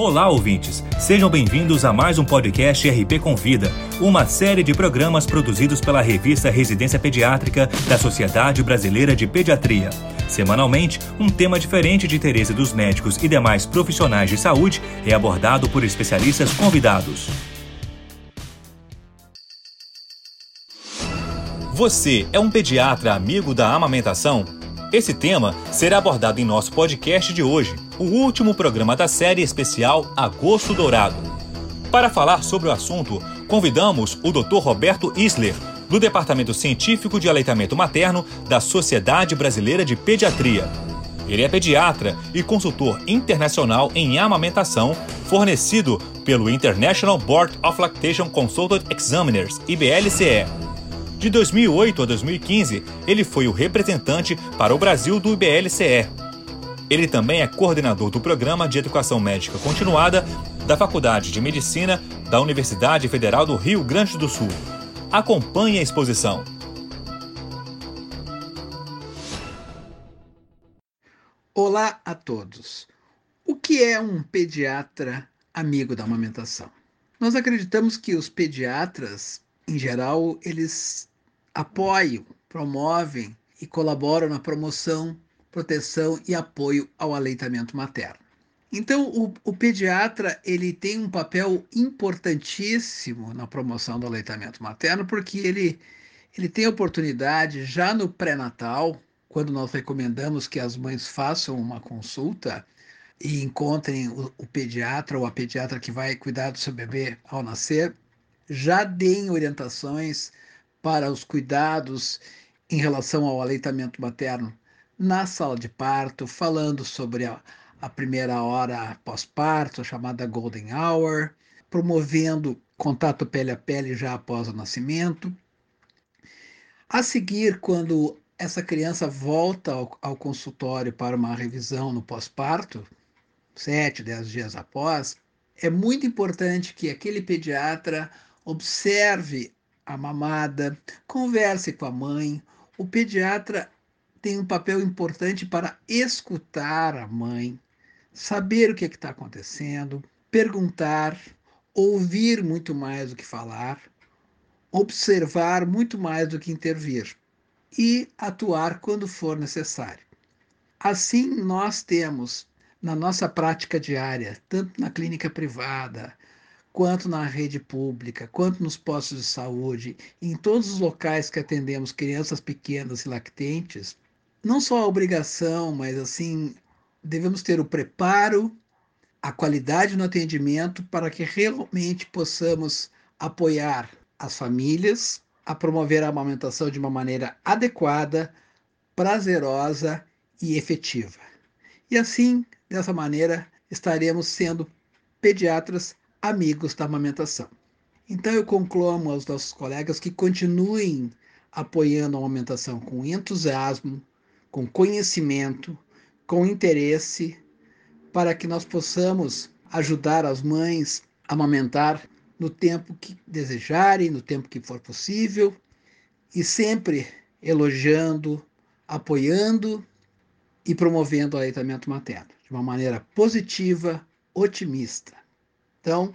Olá, ouvintes! Sejam bem-vindos a mais um podcast RP Convida, uma série de programas produzidos pela revista Residência Pediátrica da Sociedade Brasileira de Pediatria. Semanalmente, um tema diferente de interesse dos médicos e demais profissionais de saúde é abordado por especialistas convidados. Você é um pediatra amigo da amamentação? Esse tema será abordado em nosso podcast de hoje, o último programa da série especial Agosto Dourado. Para falar sobre o assunto, convidamos o Dr. Roberto Isler, do Departamento Científico de Aleitamento Materno da Sociedade Brasileira de Pediatria. Ele é pediatra e consultor internacional em amamentação, fornecido pelo International Board of Lactation Consultant Examiners, IBLCE. De 2008 a 2015, ele foi o representante para o Brasil do IBLCE. Ele também é coordenador do Programa de Educação Médica Continuada da Faculdade de Medicina da Universidade Federal do Rio Grande do Sul. Acompanhe a exposição. Olá a todos. O que é um pediatra amigo da amamentação? Nós acreditamos que os pediatras, em geral, eles apoiam, promovem e colaboram na promoção, proteção e apoio ao aleitamento materno. Então, o, o, pediatra ele tem um papel importantíssimo na promoção do aleitamento materno, porque ele, ele tem oportunidade já no pré-natal, quando nós recomendamos que as mães façam uma consulta e encontrem o, o pediatra ou a pediatra que vai cuidar do seu bebê ao nascer, já deem orientações para os cuidados em relação ao aleitamento materno na sala de parto, falando sobre a, a primeira hora pós-parto, chamada Golden Hour, promovendo contato pele a pele já após o nascimento. A seguir, quando essa criança volta ao, ao consultório para uma revisão no pós-parto, sete, dez dias após, é muito importante que aquele pediatra observe a mamada, converse com a mãe. O pediatra tem um papel importante para escutar a mãe, saber o que é está acontecendo, perguntar, ouvir muito mais do que falar, observar muito mais do que intervir e atuar quando for necessário. Assim, nós temos na nossa prática diária, tanto na clínica privada, quanto na rede pública, quanto nos postos de saúde, em todos os locais que atendemos crianças pequenas e lactentes, não só a obrigação, mas assim, devemos ter o preparo, a qualidade no atendimento para que realmente possamos apoiar as famílias a promover a amamentação de uma maneira adequada, prazerosa e efetiva. E assim, dessa maneira, estaremos sendo pediatras amigos da amamentação. Então eu conclamo aos nossos colegas que continuem apoiando a amamentação com entusiasmo, com conhecimento, com interesse, para que nós possamos ajudar as mães a amamentar no tempo que desejarem, no tempo que for possível, e sempre elogiando, apoiando e promovendo o aleitamento materno de uma maneira positiva, otimista. Então,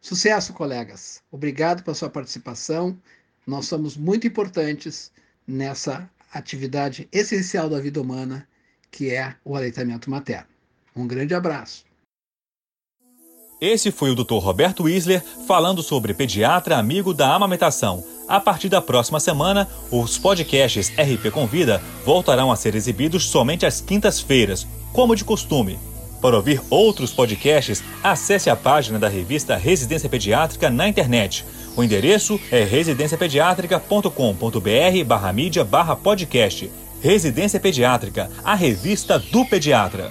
sucesso, colegas. Obrigado pela sua participação. Nós somos muito importantes nessa atividade essencial da vida humana, que é o aleitamento materno. Um grande abraço. Esse foi o Dr. Roberto Wisler falando sobre pediatra amigo da amamentação. A partir da próxima semana, os podcasts RP Convida voltarão a ser exibidos somente às quintas-feiras, como de costume. Para ouvir outros podcasts, acesse a página da revista Residência Pediátrica na internet. O endereço é residenciapediatrica.com.br barra mídia barra podcast. Residência Pediátrica, a revista do pediatra.